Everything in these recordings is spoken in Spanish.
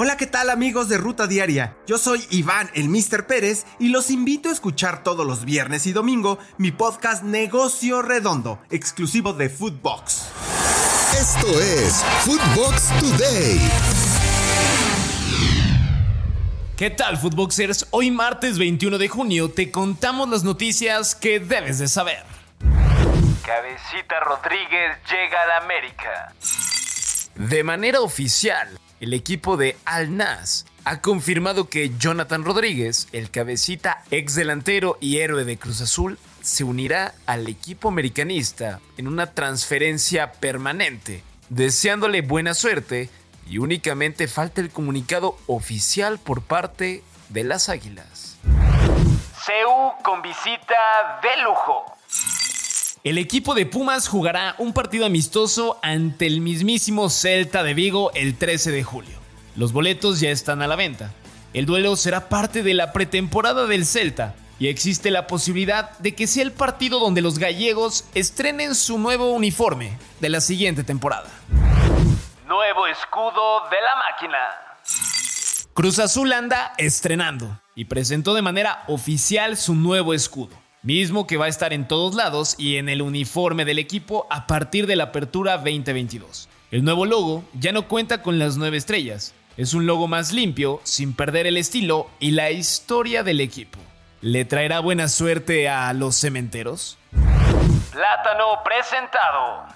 Hola, ¿qué tal amigos de Ruta Diaria? Yo soy Iván, el Mr. Pérez, y los invito a escuchar todos los viernes y domingo mi podcast Negocio Redondo, exclusivo de Foodbox. Esto es Foodbox Today. ¿Qué tal, Footboxers? Hoy martes 21 de junio te contamos las noticias que debes de saber. Cabecita Rodríguez llega a la América. De manera oficial, el equipo de Al Nas ha confirmado que Jonathan Rodríguez, el cabecita ex delantero y héroe de Cruz Azul, se unirá al equipo americanista en una transferencia permanente, deseándole buena suerte y únicamente falta el comunicado oficial por parte de las Águilas. CEU con visita de lujo. El equipo de Pumas jugará un partido amistoso ante el mismísimo Celta de Vigo el 13 de julio. Los boletos ya están a la venta. El duelo será parte de la pretemporada del Celta y existe la posibilidad de que sea el partido donde los gallegos estrenen su nuevo uniforme de la siguiente temporada. Nuevo escudo de la máquina. Cruz Azul anda estrenando y presentó de manera oficial su nuevo escudo, mismo que va a estar en todos lados y en el uniforme del equipo a partir de la apertura 2022. El nuevo logo ya no cuenta con las nueve estrellas, es un logo más limpio, sin perder el estilo y la historia del equipo. ¿Le traerá buena suerte a los cementeros? Plátano presentado.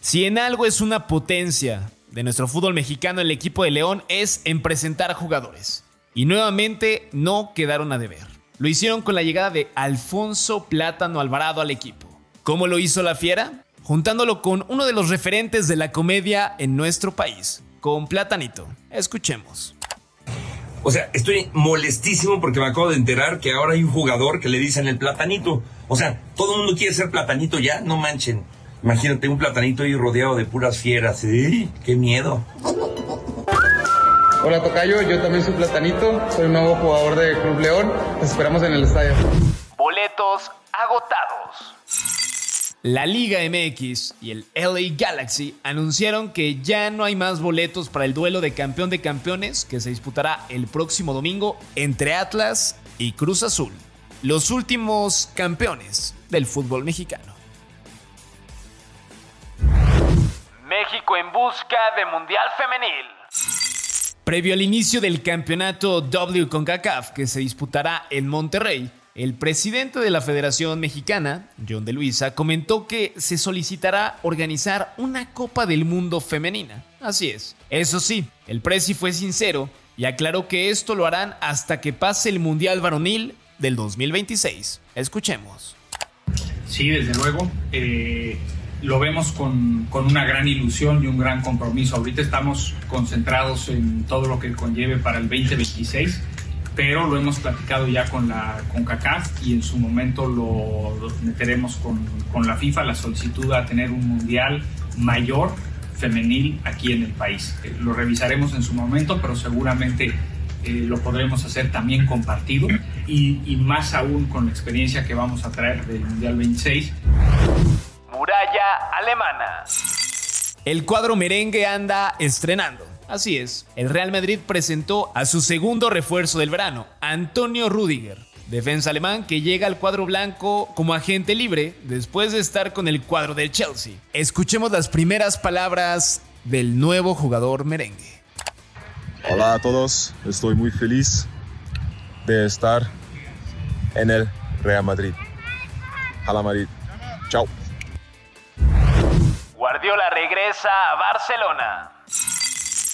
Si en algo es una potencia de nuestro fútbol mexicano, el equipo de León es en presentar jugadores. Y nuevamente no quedaron a deber. Lo hicieron con la llegada de Alfonso Plátano Alvarado al equipo. ¿Cómo lo hizo la fiera? Juntándolo con uno de los referentes de la comedia en nuestro país, con Platanito. Escuchemos. O sea, estoy molestísimo porque me acabo de enterar que ahora hay un jugador que le dicen el platanito. O sea, todo el mundo quiere ser platanito ya, no manchen. Imagínate un platanito ahí rodeado de puras fieras. ¡Eh! ¡Qué miedo! Hola Tocayo, yo también soy Platanito, soy un nuevo jugador de Club León, Te esperamos en el estadio. Boletos agotados. La Liga MX y el LA Galaxy anunciaron que ya no hay más boletos para el duelo de campeón de campeones que se disputará el próximo domingo entre Atlas y Cruz Azul, los últimos campeones del fútbol mexicano. México en busca de Mundial Femenil. Previo al inicio del campeonato W CONCACAF que se disputará en Monterrey, el presidente de la Federación Mexicana, John de Luisa, comentó que se solicitará organizar una Copa del Mundo femenina. Así es. Eso sí, el presi fue sincero y aclaró que esto lo harán hasta que pase el Mundial Varonil del 2026. Escuchemos. Sí, desde luego. Eh, lo vemos con, con, una gran ilusión y un gran compromiso. Ahorita estamos concentrados en todo lo que conlleve para el 2026, pero lo hemos platicado ya con la con CACAF y en su momento lo, lo meteremos con, con, la FIFA, la solicitud a tener un mundial mayor femenil aquí en el país. Eh, lo revisaremos en su momento, pero seguramente eh, lo podremos hacer también compartido y, y más aún con la experiencia que vamos a traer del Mundial 26 muralla alemana. El cuadro merengue anda estrenando. Así es, el Real Madrid presentó a su segundo refuerzo del verano, Antonio Rudiger, defensa alemán que llega al cuadro blanco como agente libre después de estar con el cuadro del Chelsea. Escuchemos las primeras palabras del nuevo jugador merengue. Hola a todos, estoy muy feliz de estar en el Real Madrid. Hala Madrid. Chao. Guardiola regresa a Barcelona.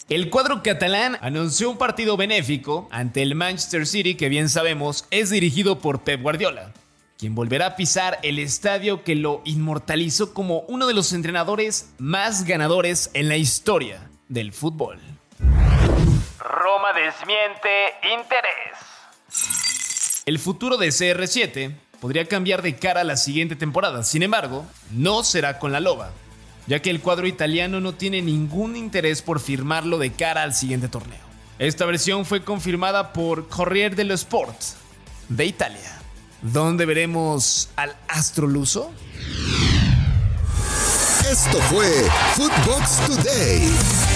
El cuadro catalán anunció un partido benéfico ante el Manchester City que bien sabemos es dirigido por Pep Guardiola, quien volverá a pisar el estadio que lo inmortalizó como uno de los entrenadores más ganadores en la historia del fútbol. Roma desmiente interés. El futuro de CR7 podría cambiar de cara a la siguiente temporada, sin embargo, no será con la loba ya que el cuadro italiano no tiene ningún interés por firmarlo de cara al siguiente torneo. Esta versión fue confirmada por Corriere dello Sport de Italia. ¿Dónde veremos al astroluso? Esto fue Footbox Today.